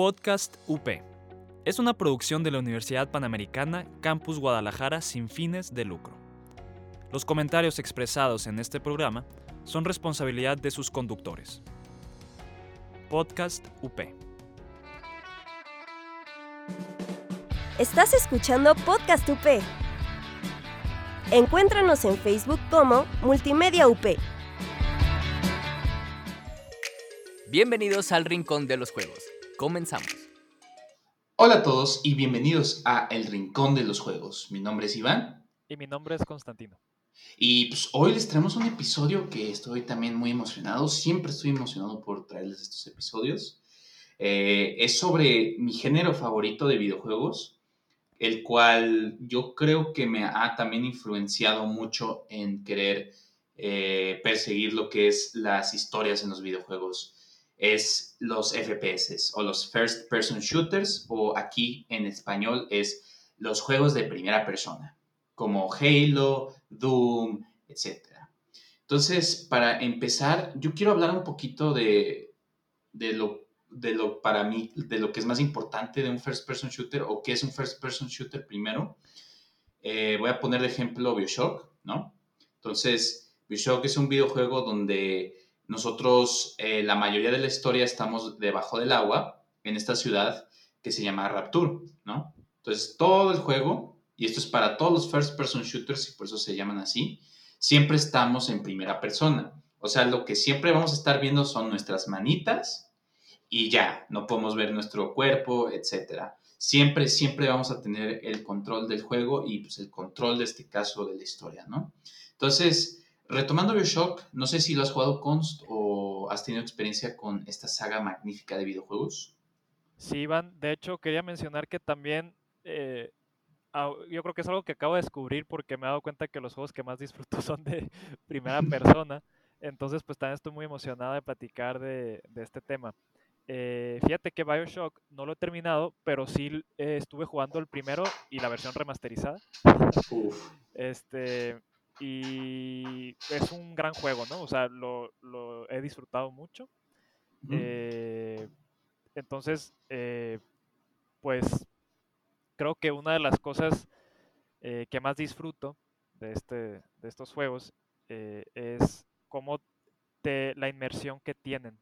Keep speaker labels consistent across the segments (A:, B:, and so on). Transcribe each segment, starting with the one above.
A: Podcast UP. Es una producción de la Universidad Panamericana Campus Guadalajara sin fines de lucro. Los comentarios expresados en este programa son responsabilidad de sus conductores. Podcast UP.
B: Estás escuchando Podcast UP. Encuéntranos en Facebook como Multimedia UP.
C: Bienvenidos al Rincón de los Juegos. Comenzamos.
D: Hola a todos y bienvenidos a El Rincón de los Juegos. Mi nombre es Iván.
A: Y mi nombre es Constantino.
D: Y pues hoy les traemos un episodio que estoy también muy emocionado. Siempre estoy emocionado por traerles estos episodios. Eh, es sobre mi género favorito de videojuegos, el cual yo creo que me ha también influenciado mucho en querer eh, perseguir lo que es las historias en los videojuegos es los FPS o los First Person Shooters o aquí en español es los juegos de primera persona, como Halo, Doom, etc. Entonces, para empezar, yo quiero hablar un poquito de, de, lo, de lo para mí, de lo que es más importante de un First Person Shooter o qué es un First Person Shooter primero. Eh, voy a poner de ejemplo Bioshock, ¿no? Entonces, Bioshock es un videojuego donde nosotros, eh, la mayoría de la historia, estamos debajo del agua en esta ciudad que se llama Rapture, ¿no? Entonces, todo el juego, y esto es para todos los first person shooters y por eso se llaman así, siempre estamos en primera persona. O sea, lo que siempre vamos a estar viendo son nuestras manitas y ya, no podemos ver nuestro cuerpo, etc. Siempre, siempre vamos a tener el control del juego y pues el control de este caso de la historia, ¿no? Entonces, Retomando Bioshock, no sé si lo has jugado Const o has tenido experiencia con esta saga magnífica de videojuegos.
A: Sí, Iván, de hecho quería mencionar que también eh, yo creo que es algo que acabo de descubrir porque me he dado cuenta que los juegos que más disfruto son de primera persona. Entonces, pues también estoy muy emocionada de platicar de, este tema. Eh, fíjate que Bioshock no lo he terminado, pero sí eh, estuve jugando el primero y la versión remasterizada. Este, y es un gran juego, ¿no? O sea, lo, he disfrutado mucho. Eh, entonces, eh, pues creo que una de las cosas eh, que más disfruto de, este, de estos juegos es cómo te, la inmersión que tienen.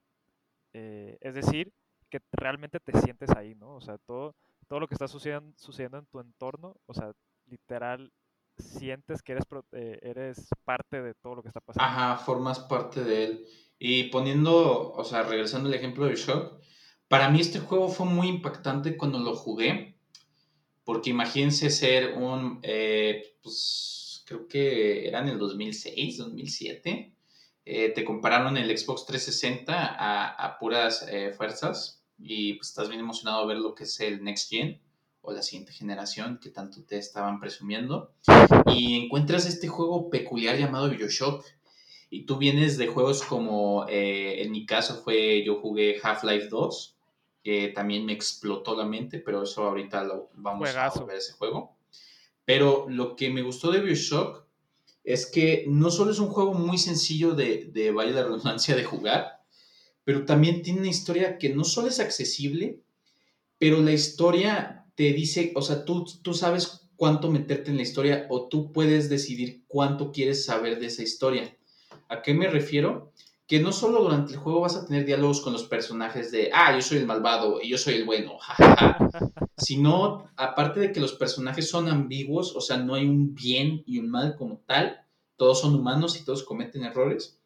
A: es decir, que realmente te sientes ahí, ¿no? O sea, todo, todo lo que está sucediendo, sucediendo en tu entorno, o sea, literal, sientes que eres, eh, eres parte de todo lo que está pasando.
D: Ajá, formas parte de él. Y poniendo, o sea, regresando al ejemplo de Shock, para mí este juego fue muy impactante cuando lo jugué, porque imagínense ser un, eh, pues creo que era en el 2006, 2007, eh, te compararon el Xbox 360 a, a puras fuerzas y pues estás bien emocionado a ver lo que es el Next Gen o la siguiente generación que tanto te estaban presumiendo. Y encuentras este juego peculiar llamado Bioshock. Y tú vienes de juegos como, eh, en mi caso fue, yo jugué Half-Life 2, que también me explotó la mente, pero eso ahorita lo vamos a ver ese juego. Pero lo que me gustó de Bioshock es que no solo es un juego muy sencillo de, de vaya la redundancia, de jugar, pero también tiene una historia que no solo es accesible, pero la historia te dice, o sea, tú, tú sabes cuánto meterte en la historia o tú puedes decidir cuánto quieres saber de esa historia. ¿A qué me refiero? Que no solo durante el juego vas a tener diálogos con los personajes de, ah, yo soy el malvado y yo soy el bueno, jajaja. sino, aparte de que los personajes son ambiguos, o sea, no hay un bien y un mal como tal, todos son humanos y todos cometen errores.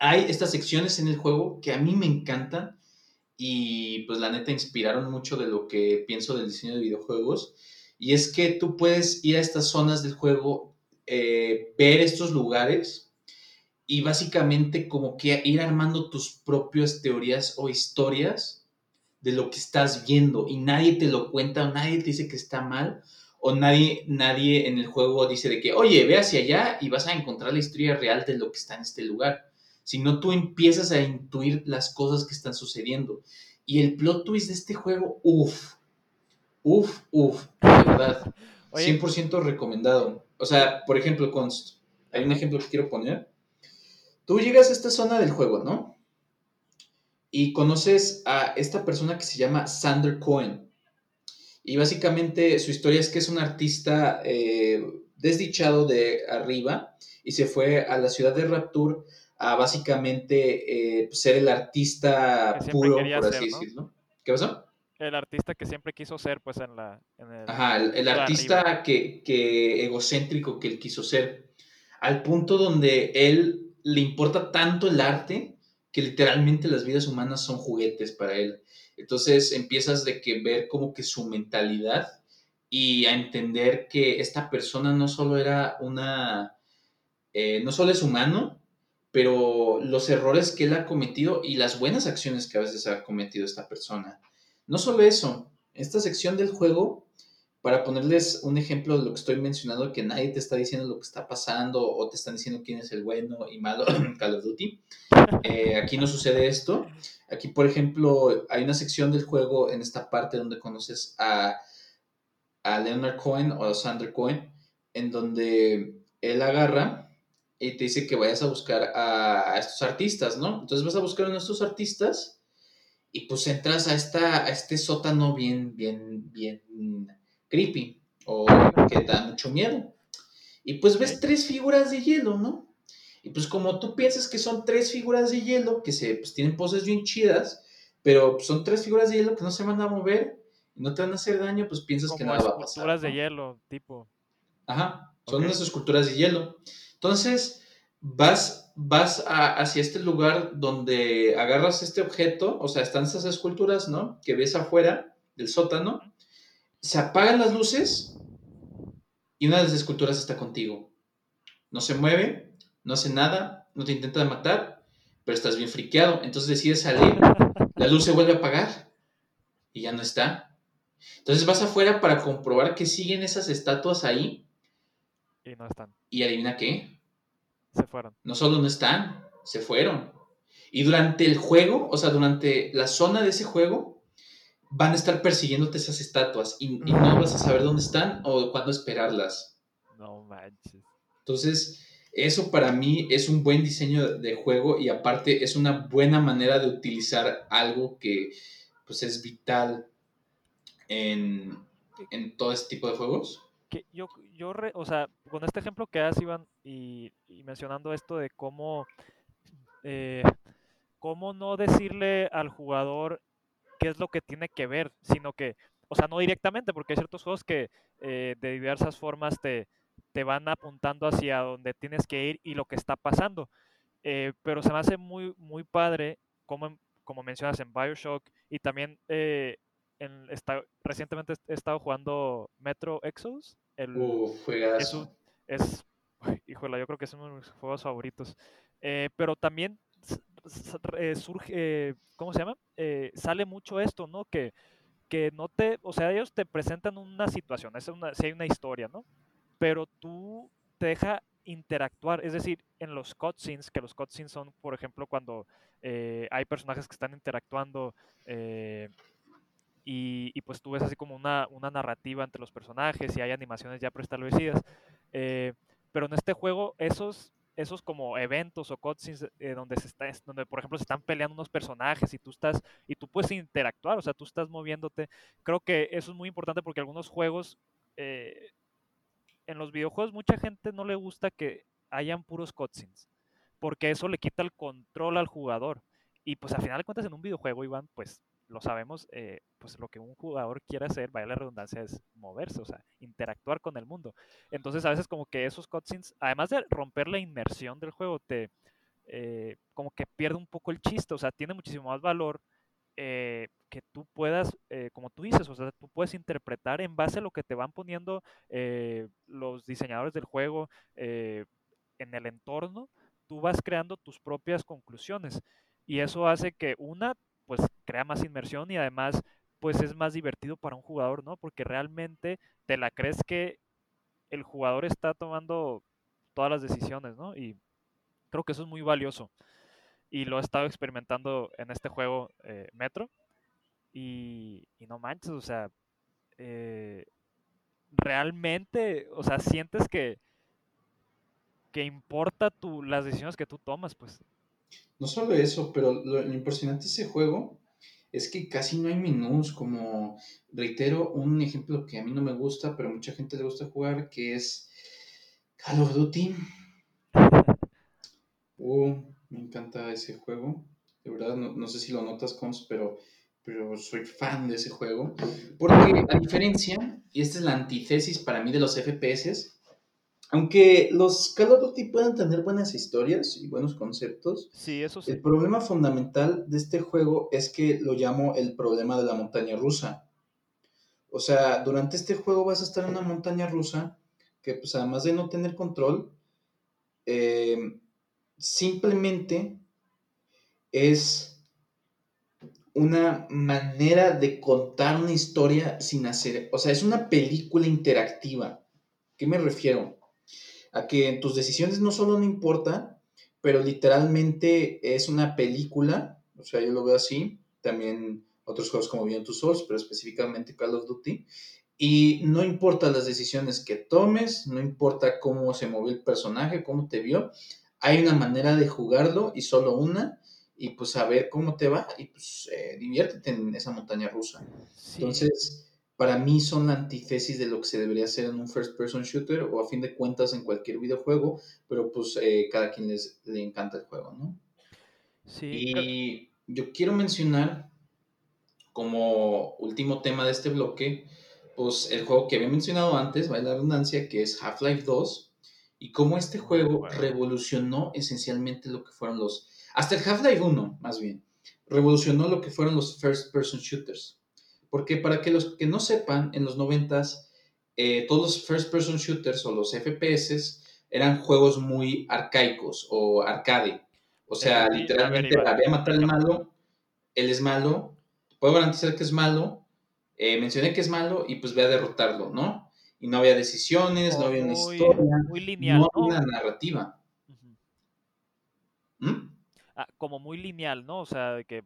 D: Hay estas secciones en el juego que a mí me encantan y pues la neta inspiraron mucho de lo que pienso del diseño de videojuegos. Y es que tú puedes ir a estas zonas del juego, eh, ver estos lugares y básicamente como que ir armando tus propias teorías o historias de lo que estás viendo y nadie te lo cuenta o nadie te dice que está mal o nadie, nadie en el juego dice de que, oye, ve hacia allá y vas a encontrar la historia real de lo que está en este lugar sino tú empiezas a intuir las cosas que están sucediendo. Y el plot twist de este juego, uff, uff, uff, de verdad, 100% recomendado. O sea, por ejemplo, Const, hay un ejemplo que quiero poner. Tú llegas a esta zona del juego, ¿no? y conoces a esta persona que se llama Sander Cohen. Y básicamente su historia es que es un artista eh, desdichado de arriba y se fue a la ciudad de Rapture a básicamente eh, ser el artista puro, por así decirlo. ¿Qué pasó?
A: El artista que siempre quiso ser, pues, en la... el,
D: Ajá, el, artista que, que, egocéntrico que él quiso ser. Al punto donde él le importa tanto el arte que literalmente las vidas humanas son juguetes para él. Entonces empiezas de que ver como que su mentalidad y a entender que esta persona no solo era una, eh, no solo es humano, pero los errores que él ha cometido y las buenas acciones que a veces ha cometido esta persona. No solo eso, esta sección del juego, para ponerles un ejemplo de lo que estoy mencionando, que nadie te está diciendo lo que está pasando o te están diciendo quién es el bueno y malo en Call of Duty, eh, aquí no sucede esto. Aquí, por ejemplo, hay una sección del juego en esta parte donde conoces a, a Leonard Cohen o a Sander Cohen, en donde él agarra y te dice que vayas a buscar a, estos artistas, ¿no? Entonces vas a buscar a estos artistas y pues entras a, esta, a este sótano bien, bien, bien creepy o que da mucho miedo. Y pues ves tres figuras de hielo, ¿no? Y pues como tú piensas que son tres figuras de hielo, que se, pues, tienen poses bien chidas, pero son tres figuras de hielo que no se van a mover y no te van a hacer daño, pues piensas que nada va a pasar.
A: Esculturas de hielo, tipo.
D: Ajá, son unas esculturas de hielo. Entonces, vas, vas hacia este lugar donde agarras este objeto, o sea, están esas esculturas, ¿no? Que ves afuera del sótano, se apagan las luces y una de las esculturas está contigo. No se mueve, no hace nada, no te intenta matar, pero estás bien friqueado. Entonces decides salir, la luz se vuelve a apagar y ya no está. Entonces vas afuera para comprobar que siguen esas estatuas ahí
A: y no están.
D: ¿Y adivina qué?
A: Se fueron.
D: No solo no están, se fueron. Y durante el juego, o sea, durante la zona de ese juego, van a estar persiguiéndote esas estatuas y, no vas a saber dónde están o cuándo esperarlas.
A: No manches.
D: Entonces, eso para mí es un buen diseño de juego y aparte es una buena manera de utilizar algo que pues es vital en, en todo este tipo de juegos
A: que yo, yo o sea, con este ejemplo que has, Iván, y, mencionando esto de cómo, eh, cómo no decirle al jugador qué es lo que tiene que ver, sino que, o sea, no directamente, porque hay ciertos juegos que eh, de diversas formas te, te van apuntando hacia donde tienes que ir y lo que está pasando. Eh, pero se me hace muy, muy padre, como, como mencionas en Bioshock, y también recientemente he estado jugando Metro Exodus. El,
D: es,
A: es, híjole, yo creo que es uno de mis juegos favoritos. Eh, pero también eh, surge, ¿cómo se llama? Eh, sale mucho esto, ¿no? Que, que no te, o sea, ellos te presentan una situación, es una, si hay una historia, ¿no? Pero tú te deja interactuar, es decir, en los cutscenes, que los cutscenes son, por ejemplo, cuando hay personajes que están interactuando y, pues tú ves así como una, narrativa entre los personajes y hay animaciones ya preestablecidas. Eh, pero en este juego esos, esos como eventos o cutscenes eh, donde, se está, donde por ejemplo se están peleando unos personajes y tú estás y tú puedes interactuar, o sea, tú estás moviéndote. Creo que eso es muy importante porque algunos juegos, eh, en los videojuegos mucha gente no le gusta que hayan puros cutscenes porque eso le quita el control al jugador. Y pues al final de cuentas en un videojuego, Iván, pues lo sabemos, eh, pues lo que un jugador quiere hacer, vaya la redundancia, es moverse, o sea, interactuar con el mundo. Entonces a veces como que esos cutscenes, además de romper la inmersión del juego, te eh, como que pierde un poco el chiste, o sea, tiene muchísimo más valor eh, que tú puedas, como tú dices, o sea, tú puedes interpretar en base a lo que te van poniendo los diseñadores del juego en el entorno, tú vas creando tus propias conclusiones. Y eso hace que una pues crea más inmersión y además pues es más divertido para un jugador, ¿no? Porque realmente te la crees que el jugador está tomando todas las decisiones, ¿no? Y creo que eso es muy valioso. Y lo he estado experimentando en este juego eh, Metro. Y, no manches, o sea, eh, realmente, o sea, sientes que, que importa tu, las decisiones que tú tomas, pues.
D: No solo eso, pero lo, lo impresionante de ese juego es que casi no hay menús, como reitero, un ejemplo que a mí no me gusta, pero a mucha gente le gusta jugar, que es Call of Duty. Uh, me encanta ese juego. De verdad, no, sé si lo notas, Cons, pero, pero soy fan de ese juego. Porque a diferencia, y esta es la antítesis para mí de los FPS, aunque los Call of Duty puedan tener buenas historias y buenos conceptos,
A: sí, eso sí.
D: el problema fundamental de este juego es que lo llamo el problema de la montaña rusa. O sea, durante este juego vas a estar en una montaña rusa que, pues, además de no tener control, eh, simplemente es una manera de contar una historia sin hacer, o sea, es una película interactiva. ¿Qué me refiero? A que tus decisiones no solo no importan, pero literalmente es una película, o sea, yo lo veo así, también otros juegos como Beyond Two Souls, pero específicamente Call of Duty, y no importa las decisiones que tomes, no importa cómo se movió el personaje, cómo te vio, hay una manera de jugarlo y solo una, y pues a ver cómo te va, y pues eh, diviértete en esa montaña rusa. Entonces, para mí son la antítesis de lo que se debería hacer en un first person shooter o a fin de cuentas en cualquier videojuego, pero pues eh, cada quien les, le encanta el juego, ¿no? Sí. Y yo quiero mencionar como último tema de este bloque, pues el juego que había mencionado antes, va la redundancia, que es Half-Life 2, y cómo este juego revolucionó esencialmente lo que fueron los, hasta el Half-Life 1, más bien, revolucionó lo que fueron los first person shooters. Porque para que los que no sepan, en los 90 eh, todos los first person shooters o los FPS eran juegos muy arcaicos o arcade. O sea, literalmente había matar al malo, él es malo, puedo garantizar que es malo, eh, mencioné que es malo y pues voy a derrotarlo, ¿no? Y no había decisiones, no había una historia, muy lineal, no había una narrativa.
A: ¿Mm? Ah, como muy lineal, ¿no? O sea, de que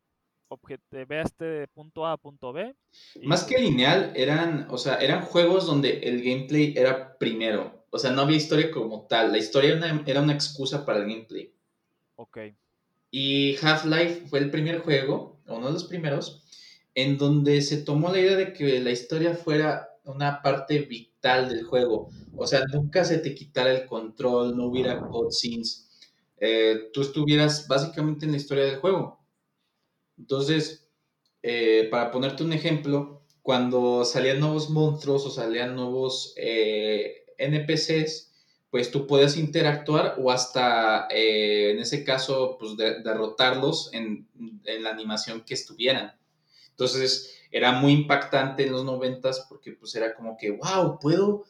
A: ve este punto A a punto B.
D: Más que lineal, eran, o sea, eran juegos donde el gameplay era primero. O sea, no había historia como tal. La historia era una, excusa para el gameplay.
A: Ok.
D: Y Half-Life fue el primer juego, uno de los primeros, en donde se tomó la idea de que la historia fuera una parte vital del juego. O sea, nunca se te quitara el control, no hubiera cutscenes. Eh, tú estuvieras básicamente en la historia del juego. Entonces, eh, para ponerte un ejemplo, cuando salían nuevos monstruos o salían nuevos eh, NPCs, pues tú puedes interactuar o hasta, eh, en ese caso, pues derrotarlos en, la animación que estuvieran. Entonces, era muy impactante en los noventas porque pues era como que, wow, puedo,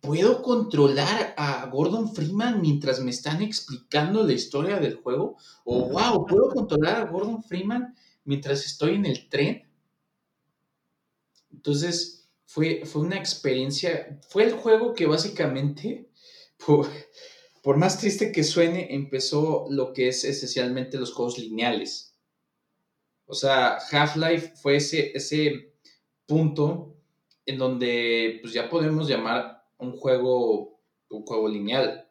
D: puedo controlar a Gordon Freeman mientras me están explicando la historia del juego. O, wow, puedo controlar a Gordon Freeman mientras estoy en el tren. Entonces, fue, fue una experiencia, fue el juego que básicamente, por, más triste que suene, empezó lo que es esencialmente los juegos lineales. O sea, Half-Life fue ese, ese punto en donde pues ya podemos llamar un juego un juego lineal.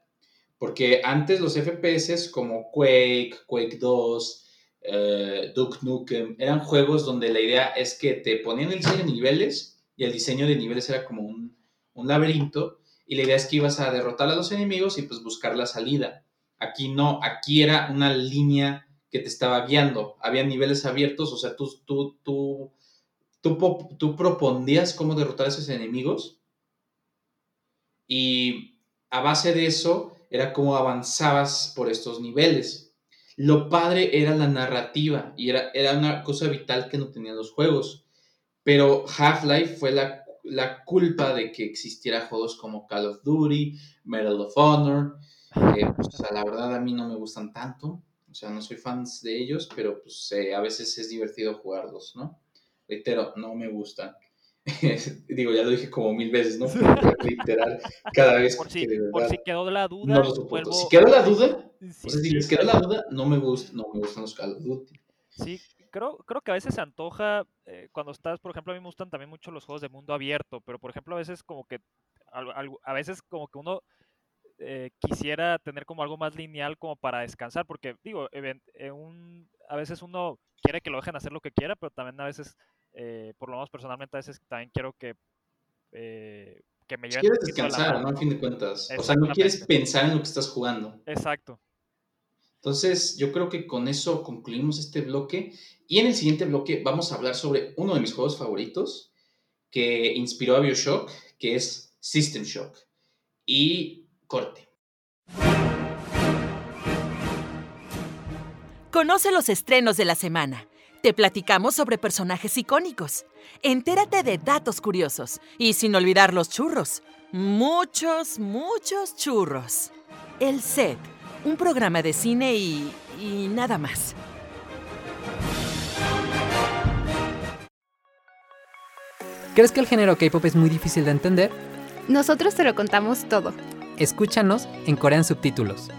D: Porque antes los FPS como Quake, Quake 2, eh, Duke Nukem, eran juegos donde la idea es que te ponían el diseño de niveles y el diseño de niveles era como un, laberinto y la idea es que ibas a derrotar a los enemigos y pues buscar la salida. Aquí no, aquí era una línea que te estaba guiando, había niveles abiertos, o sea, tú, tú, tú, tú, tú propondías cómo derrotar a esos enemigos y a base de eso era como avanzabas por estos niveles. Lo padre era la narrativa y era, era una cosa vital que no tenían los juegos. Pero Half-Life fue la, la, culpa de que existiera juegos como Call of Duty, Medal of Honor. pues, la verdad a mí no me gustan tanto. O sea, no soy fan de ellos, pero pues eh, a veces es divertido jugarlos, ¿no? Reitero, no me gustan. Digo, ya lo dije como mil veces, ¿no? literal, cada vez
A: por si, que Por si quedó la duda.
D: Si quedó la duda, o sea, si les quedó la duda, no me, gusta, no me gustan los Call of Duty.
A: Sí, creo, creo que a veces se antoja, eh, cuando estás, por ejemplo, a mí me gustan también mucho los juegos de mundo abierto, pero por ejemplo, a veces como que, a, veces como que uno eh, quisiera tener como algo más lineal como para descansar, porque digo, un, a veces uno quiere que lo dejen hacer lo que quiera, pero también a veces, eh, por lo menos personalmente, a veces también quiero que, eh, que me lleven.
D: Quieres descansar, ¿no? A fin de cuentas. O sea, no quieres pensar en lo que estás jugando.
A: Exacto.
D: Entonces, yo creo que con eso concluimos este bloque. Y en el siguiente bloque vamos a hablar sobre uno de mis juegos favoritos que inspiró a Bioshock, que es System Shock. Y corte.
E: Conoce los estrenos de la semana. Te platicamos sobre personajes icónicos. Entérate de datos curiosos. Y sin olvidar los churros. Muchos, muchos churros. El set, un programa de cine y... y nada más.
F: ¿Crees que el género K-pop es muy difícil de entender?
G: Nosotros te lo contamos todo.
F: Escúchanos en Corean Subtítulos.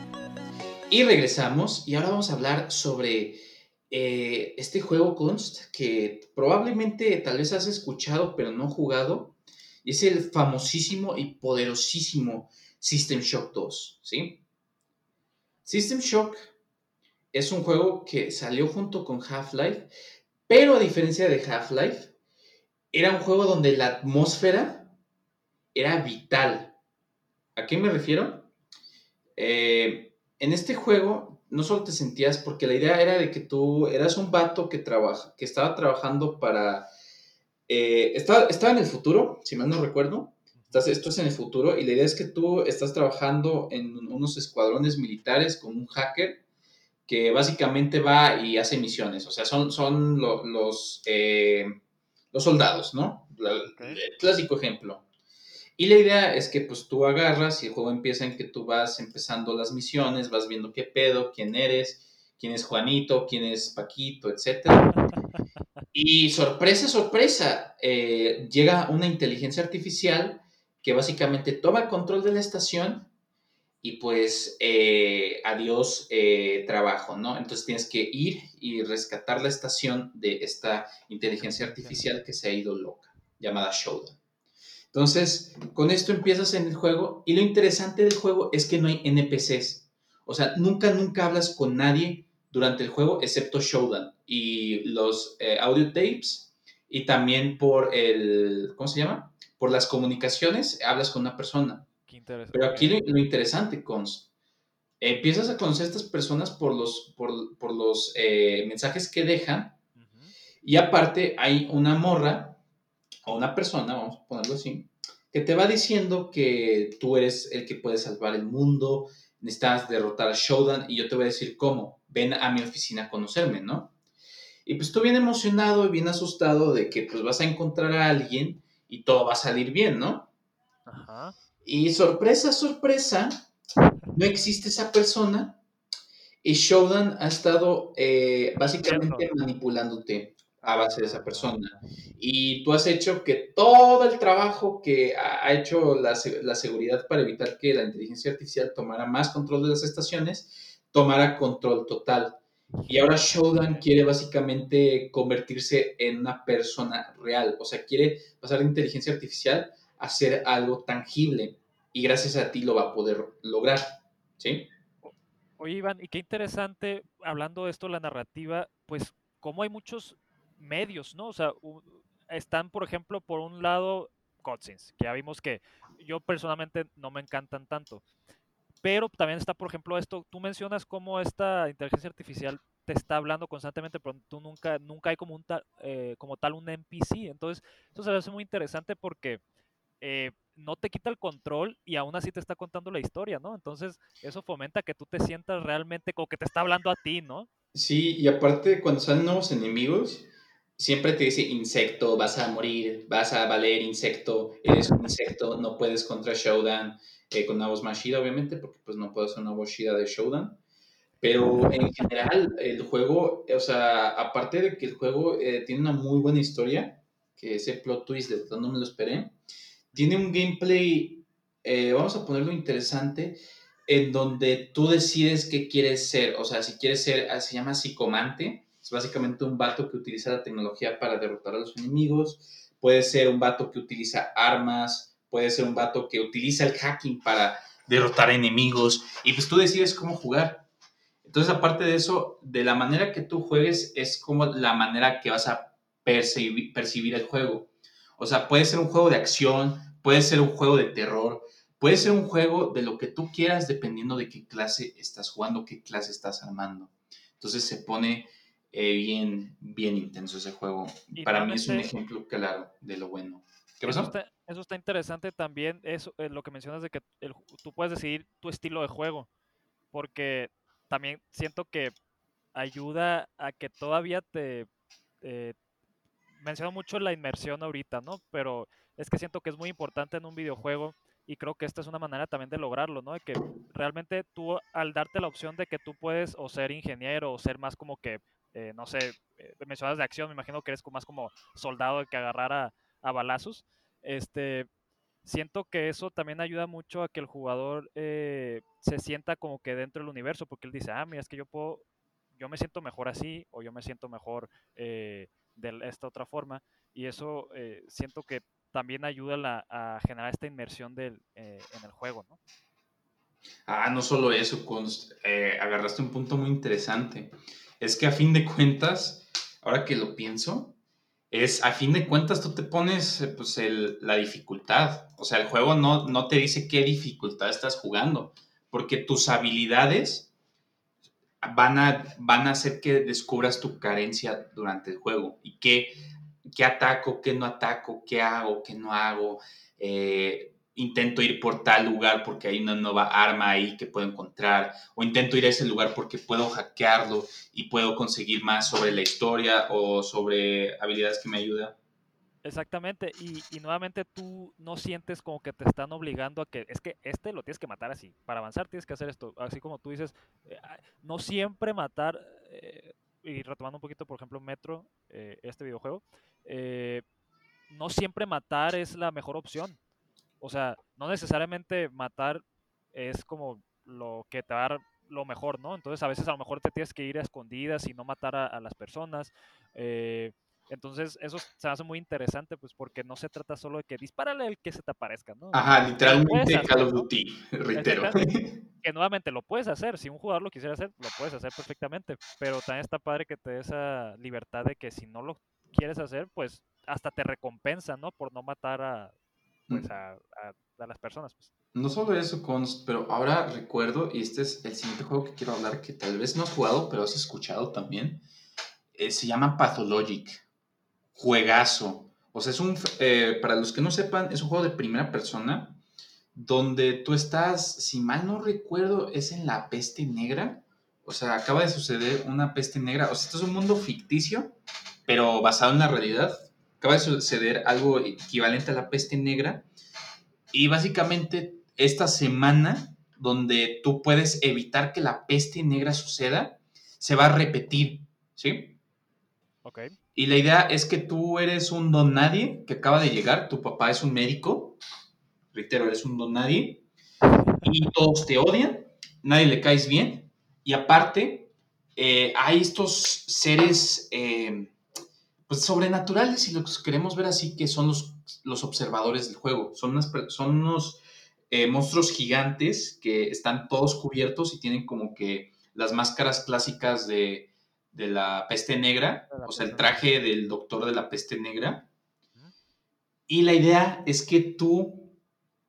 D: Y regresamos y ahora vamos a hablar sobre eh, este juego Kunst que probablemente tal vez has escuchado pero no jugado. Es el famosísimo y poderosísimo System Shock 2, ¿sí? System Shock es un juego que salió junto con Half-Life, pero a diferencia de Half-Life, era un juego donde la atmósfera era vital. ¿A qué me refiero? Eh, en este juego no solo te sentías, porque la idea era de que tú eras un vato que, trabaja, que estaba trabajando para... Eh, estaba, estaba, en el futuro, si mal no recuerdo. Estás, esto es en el futuro y la idea es que tú estás trabajando en unos escuadrones militares con un hacker que básicamente va y hace misiones. O sea, son, son los, eh, los soldados, ¿no? El clásico ejemplo. Y la idea es que pues tú agarras y el juego empieza en que tú vas empezando las misiones, vas viendo qué pedo, quién eres, quién es Juanito, quién es Paquito, etc. Y sorpresa, sorpresa, eh, llega una inteligencia artificial que básicamente toma control de la estación y pues eh, adiós eh, trabajo, ¿no? Entonces tienes que ir y rescatar la estación de esta inteligencia artificial que se ha ido loca, llamada Showdown. Entonces, con esto empiezas en el juego y lo interesante del juego es que no hay NPCs. O sea, nunca, nunca hablas con nadie durante el juego excepto Showdown y los eh, audio tapes y también por el, ¿cómo se llama? Por las comunicaciones hablas con una persona. Pero aquí lo, interesante, Cons, empiezas a conocer a estas personas por los, por, los eh, mensajes que dejan y aparte hay una morra o una persona, vamos a ponerlo así, que te va diciendo que tú eres el que puede salvar el mundo, necesitas derrotar a Showdown y yo te voy a decir cómo. Ven a mi oficina a conocerme, ¿no? Y pues tú bien emocionado y bien asustado de que pues vas a encontrar a alguien y todo va a salir bien, ¿no? Ajá. Y sorpresa, sorpresa, no existe esa persona y Showdown ha estado eh, básicamente manipulándote a base de esa persona. Y tú has hecho que todo el trabajo que ha hecho la, seguridad para evitar que la inteligencia artificial tomara más control de las estaciones, tomara control total. Y ahora Showdown quiere básicamente convertirse en una persona real, o sea, quiere pasar de inteligencia artificial a ser algo tangible y gracias a ti lo va a poder lograr, ¿sí?
A: Oye, Iván, y qué interesante, hablando de esto, la narrativa, pues, como hay muchos medios, ¿no? O sea, están, por ejemplo, por un lado, cutscenes, que ya vimos que yo personalmente no me encantan tanto. Pero también está, por ejemplo, esto, tú mencionas cómo esta inteligencia artificial te está hablando constantemente, pero tú nunca, nunca hay como, un eh, como tal un NPC. Entonces, eso se hace muy interesante porque eh, no te quita el control y aún así te está contando la historia, ¿no? Entonces, eso fomenta que tú te sientas realmente como que te está hablando a ti, ¿no?
D: Sí, y aparte, cuando salen nuevos enemigos, siempre te dice insecto, vas a morir, vas a valer insecto, eres un insecto, no puedes contra Showdown, eh, con una voz más obviamente, porque pues no puedo hacer una voz chida de Showdown. Pero en general, el juego, o sea, aparte de que el juego eh, tiene una muy buena historia, que ese plot twist de no me lo esperé, tiene un gameplay, eh, vamos a ponerlo interesante, en donde tú decides qué quieres ser. O sea, si quieres ser, se llama psicomante, es básicamente un vato que utiliza la tecnología para derrotar a los enemigos. Puede ser un vato que utiliza armas. Puede ser un vato que utiliza el hacking para derrotar enemigos y pues tú decides cómo jugar. Entonces, aparte de eso, de la manera que tú juegues es como la manera que vas a percibir, percibir el juego. O sea, puede ser un juego de acción, puede ser un juego de terror, puede ser un juego de lo que tú quieras dependiendo de qué clase estás jugando, qué clase estás armando. Entonces se pone eh, bien, bien intenso ese juego. Para mí es un ejemplo claro de lo bueno.
A: ¿Qué pasó? Eso está, interesante también, eso, eh, lo que mencionas de que tú puedes decidir tu estilo de juego, porque también siento que ayuda a que todavía te... Eh, menciono mucho la inmersión ahorita, ¿no? Pero es que siento que es muy importante en un videojuego y creo que esta es una manera también de lograrlo, ¿no? De que realmente tú, al darte la opción de que tú puedes o ser ingeniero o ser más como que, eh, no sé, eh, mencionas de acción, me imagino que eres más como soldado que agarrara a balazos, este, siento que eso también ayuda mucho a que el jugador eh, se sienta como que dentro del universo, porque él dice, ah, mira, es que yo puedo, yo me siento mejor así o yo me siento mejor de esta otra forma, y eso siento que también ayuda a generar esta inmersión del, en el juego, ¿no?
D: Ah, no solo eso, eh, agarraste un punto muy interesante. Es que a fin de cuentas, ahora que lo pienso, es a fin de cuentas tú te pones eh, pues, la dificultad. O sea, el juego no, no te dice qué dificultad estás jugando, porque tus habilidades van a, van a hacer que descubras tu carencia durante el juego y que qué ataco, qué no ataco, qué hago, qué no hago. Eh, intento ir por tal lugar porque hay una nueva arma ahí que puedo encontrar, o intento ir a ese lugar porque puedo hackearlo y puedo conseguir más sobre la historia o sobre habilidades que me ayudan.
A: Exactamente, y, nuevamente tú no sientes como que te están obligando a que es que este lo tienes que matar así, para avanzar tienes que hacer esto, así como tú dices, eh, no siempre matar, eh, y retomando un poquito, por ejemplo, Metro, este videojuego, eh, no siempre matar es la mejor opción. O sea, no necesariamente matar es como lo que te va a dar lo mejor, ¿no? Entonces a veces a lo mejor te tienes que ir a escondidas y no matar a, las personas. Eh, entonces eso se hace muy interesante, pues porque no se trata solo de que dispárale el que se te aparezca, ¿no?
D: Ajá, literalmente Call of Duty, reitero.
A: Que nuevamente lo puedes hacer, si un jugador lo quisiera hacer, lo puedes hacer perfectamente, pero también está padre que te dé esa libertad de que si no lo quieres hacer, pues hasta te recompensa, ¿no? Por no matar a, pues, a, las personas. Pues.
D: No solo eso, pero ahora recuerdo, y este es el siguiente juego que quiero hablar, que tal vez no has jugado, pero has escuchado también. Eh, se llama Pathologic. Juegazo. O sea, es un, eh, para los que no sepan, es un juego de primera persona donde tú estás, si mal no recuerdo, es en la peste negra. O sea, acaba de suceder una peste negra. O sea, esto es un mundo ficticio, pero basado en la realidad acaba de suceder algo equivalente a la peste negra. Y básicamente esta semana donde tú puedes evitar que la peste negra suceda, se va a repetir, ¿sí?
A: Ok.
D: Y la idea es que tú eres un don nadie que acaba de llegar, tu papá es un médico, reitero, eres un don nadie, y todos te odian, nadie le caes bien, y aparte eh, hay estos seres eh, pues sobrenaturales, si los queremos ver así, que son los, los observadores del juego. Son, unas, son unos eh, monstruos gigantes que están todos cubiertos y tienen como que las máscaras clásicas de, de la peste negra, o sea, el traje del doctor de la peste negra. Y la idea es que tú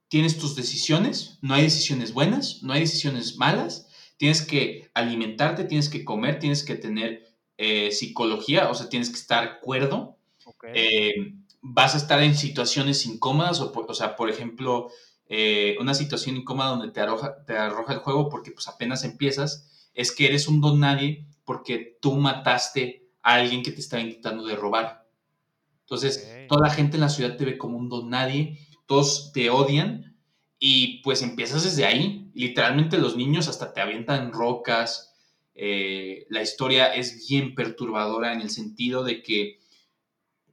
D: tienes tus decisiones, no hay decisiones buenas, no hay decisiones malas, tienes que alimentarte, tienes que comer, tienes que tener eh, psicología, o sea, tienes que estar cuerdo. Eh, vas a estar en situaciones incómodas, o, o sea, por ejemplo, eh, una situación incómoda donde te arroja, te arroja el juego porque pues apenas empiezas, es que eres un don nadie porque tú mataste a alguien que te estaba intentando de robar. Entonces, toda la gente en la ciudad te ve como un don nadie, todos te odian y pues empiezas desde ahí. Literalmente los niños hasta te avientan rocas, eh, la historia es bien perturbadora en el sentido de que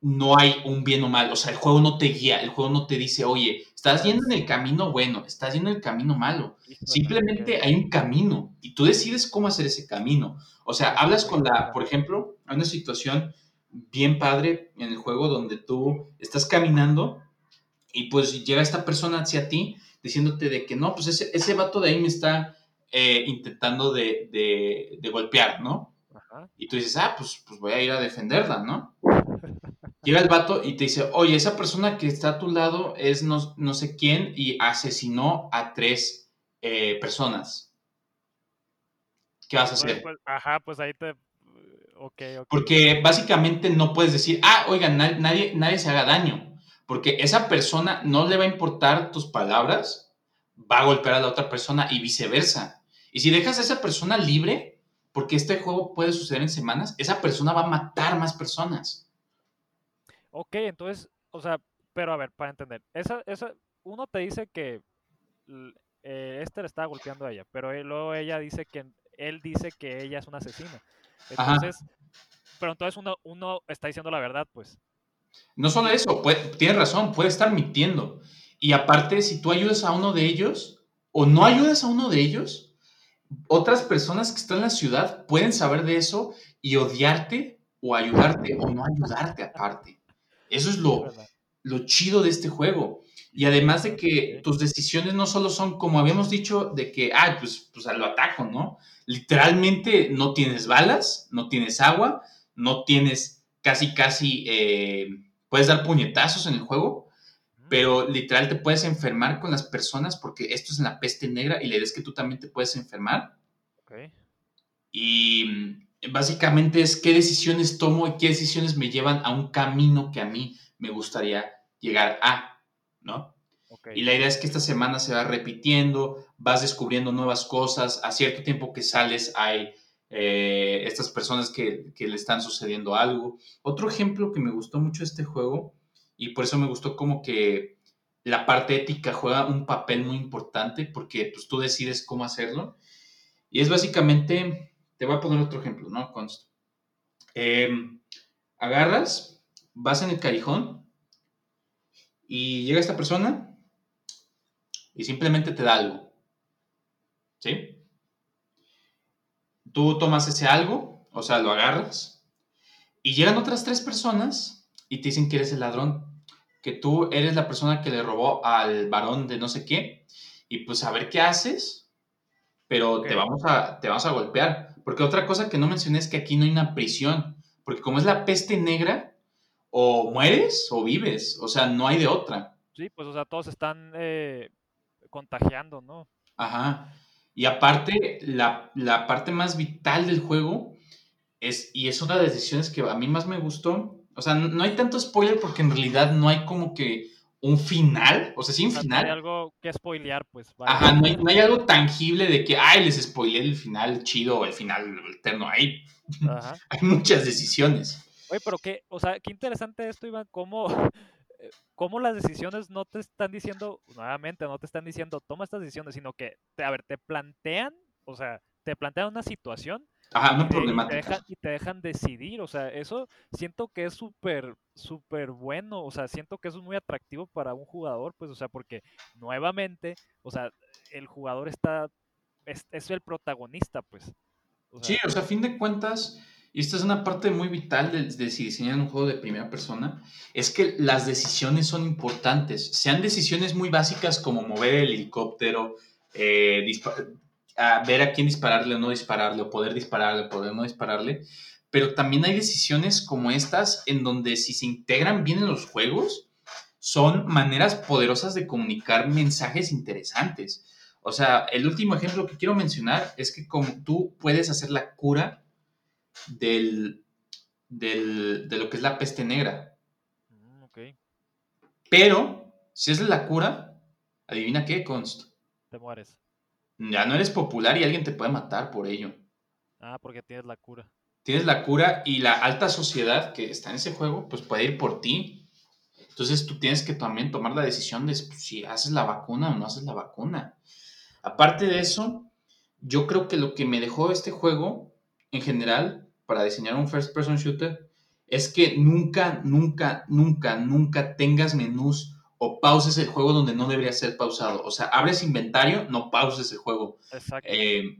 D: no hay un bien o mal, o sea, el juego no te guía, el juego no te dice, oye, estás yendo en el camino bueno, estás yendo en el camino malo. Simplemente hay un camino y tú decides cómo hacer ese camino. O sea, hablas con la, por ejemplo, hay una situación bien padre en el juego donde tú estás caminando y pues llega esta persona hacia ti diciéndote de que no, pues ese, ese vato de ahí me está eh, intentando de, de, de golpear, ¿no?
A: Ajá.
D: Y tú dices, ah, pues, pues voy a ir a defenderla, ¿no? Llega el vato y te dice, oye, esa persona que está a tu lado es no, no sé quién y asesinó a tres eh, personas. ¿Qué vas a
A: Pues,
D: hacer?
A: pues, ajá, pues ahí te. Ok, ok.
D: Porque básicamente no puedes decir, ah, oigan, na- nadie, nadie se haga daño. Porque esa persona no le va a importar tus palabras, va a golpear a la otra persona y viceversa. Y si dejas a esa persona libre, porque este juego puede suceder en semanas, esa persona va a matar más personas.
A: Ok, entonces, o sea, pero a ver, para entender, esa, esa, uno te dice que eh, este le estaba golpeando a ella, pero él- luego ella dice que él dice que ella es una asesina.
D: Ajá.
A: Entonces, pero entonces uno, uno está diciendo la verdad, pues.
D: No solo eso, puede- tienes razón, puede estar mintiendo. Y aparte, si tú ayudas a uno de ellos o no ayudas a uno de ellos, otras personas que están en la ciudad pueden saber de eso y odiarte o ayudarte o no ayudarte aparte. Eso es lo, lo chido de este juego. Y además de que tus decisiones no solo son, como habíamos dicho, de que, ah, pues, pues lo ataco, ¿no? Literalmente no tienes balas, no tienes agua, no tienes casi, casi, eh, puedes dar puñetazos en el juego, pero literal te puedes enfermar con las personas porque esto es en la peste negra y la idea es que tú también te puedes enfermar.
A: ok.
D: Y mm, básicamente es qué decisiones tomo y qué decisiones me llevan a un camino que a mí me gustaría llegar a, ¿no? Y la idea es que esta semana se va repitiendo, vas descubriendo nuevas cosas, a cierto tiempo que sales hay eh, estas personas que, le están sucediendo algo. Otro ejemplo que me gustó mucho este juego, y por eso me gustó como que la parte ética juega un papel muy importante, porque pues tú decides cómo hacerlo, y es básicamente, te voy a poner otro ejemplo, ¿no? Const. Em, agarras, vas en el callejón, y llega esta persona y simplemente te da algo. ¿Sí? Tú tomas ese algo, o sea, lo agarras, y llegan otras tres personas y te dicen que eres el ladrón, que tú eres la persona que le robó al varón de no sé qué, y pues a ver qué haces, pero te, vamos a, te vamos a golpear. Porque otra cosa que no mencioné es que aquí no hay una prisión, porque como es la peste negra, o mueres o vives, o sea, no hay de otra.
A: Sí, pues, o sea, todos están eh, contagiando, ¿no?
D: Ajá. Y aparte, la, la parte más vital del juego es, y es una de las decisiones que a mí más me gustó, o sea, no, hay tanto spoiler porque en realidad no hay como que un final, o sea, sí un
A: sea, no hay
D: final.
A: algo que spoilear, pues.
D: Ajá, no hay, no hay algo tangible de que, ay, les spoileé el final chido o el final eterno. Hay,
A: Ajá.
D: hay muchas decisiones.
A: Oye, pero qué, o sea, qué interesante esto, Iván, cómo, cómo las decisiones no te están diciendo, nuevamente, no te están diciendo, toma estas decisiones, sino que, te, a ver, te plantean, o sea, te plantean una situación
D: Ajá, una
A: y te, y te
D: problemática.
A: dejan, y te dejan decidir, o sea, eso siento que es súper, súper bueno, o sea, siento que eso es muy atractivo para un jugador, pues, o sea, porque nuevamente, o sea, el jugador está, es, es el protagonista, pues. O
D: Sí, o sea, a fin de cuentas, y esta es una parte muy vital de, si diseñan un juego de primera persona, es que las decisiones son importantes. Sean decisiones muy básicas como mover el helicóptero, eh, ver a quién dispararle o no dispararle, o poder dispararle, o poder no dispararle. Pero también hay decisiones como estas en donde si se integran bien en los juegos, son maneras poderosas de comunicar mensajes interesantes. O sea, el último ejemplo que quiero mencionar es que como tú puedes hacer la cura del, del- de lo que es la peste negra,
A: mm, ok,
D: pero si es la cura, adivina qué, Const.
A: te mueres.
D: Ya no eres popular y alguien te puede matar por ello.
A: Ah, porque tienes la cura.
D: Tienes la cura y la alta sociedad que está en ese juego, pues puede ir por ti. Entonces tú tienes que también tomar la decisión de si haces la vacuna o no haces la vacuna. Aparte de eso, yo creo que lo que me dejó este juego en general para diseñar un first person shooter es que nunca, nunca, nunca, nunca tengas menús o pauses el juego donde no debería ser pausado. O sea, abres inventario, no pauses el juego.
A: Exacto.
D: Eh,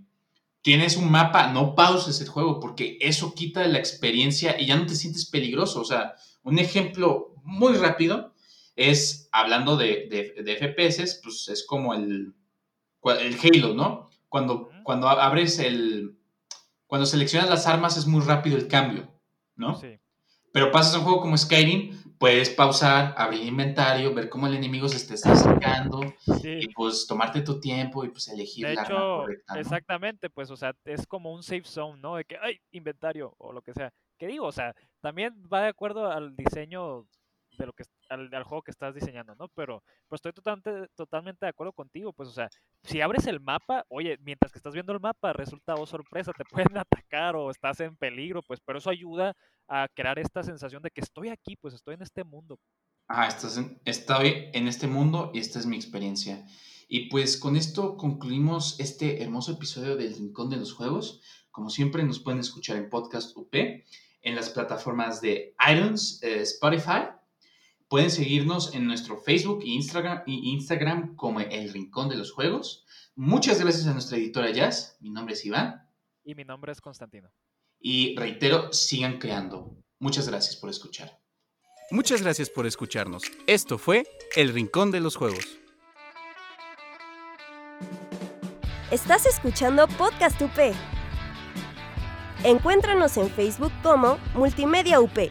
D: tienes un mapa, no pauses el juego porque eso quita la experiencia y ya no te sientes peligroso. O sea, un ejemplo muy rápido es, hablando de, de, de FPS, pues es como el, el Halo, ¿no? Cuando, cuando abres el, cuando seleccionas las armas es muy rápido el cambio, ¿no? Sí. Pero pasas a un juego como Skyrim, puedes pausar, abrir inventario, ver cómo el enemigo se te está acercando y pues tomarte tu tiempo y pues elegir la arma correcta.
A: Exactamente, pues o sea, es como un safe zone, ¿no? De que, ay, inventario o lo que sea. ¿Qué digo? O sea, también va de acuerdo al diseño de lo que al, juego que estás diseñando, ¿no? Pero pues estoy totalmente, totalmente de acuerdo contigo, pues o sea, si abres el mapa, oye, mientras que estás viendo el mapa, resulta oh sorpresa, te pueden atacar o estás en peligro, pues pero eso ayuda a crear esta sensación de que estoy aquí, pues estoy en este mundo.
D: Ah, estás en, estoy en este mundo y esta es mi experiencia. Y pues con esto concluimos este hermoso episodio del Rincón de los Juegos. Como siempre nos pueden escuchar en Podcast UP, en las plataformas de iTunes, eh, Spotify Pueden seguirnos en nuestro Facebook e Instagram, Instagram como El Rincón de los Juegos. Muchas gracias a nuestra editora Jazz. Mi nombre es Iván.
A: Y mi nombre es Constantino.
D: Y reitero, sigan creando. Muchas gracias por escuchar.
H: Muchas gracias por escucharnos. Esto fue El Rincón de los Juegos.
B: Estás escuchando Podcast UP. Encuéntranos en Facebook como Multimedia UP.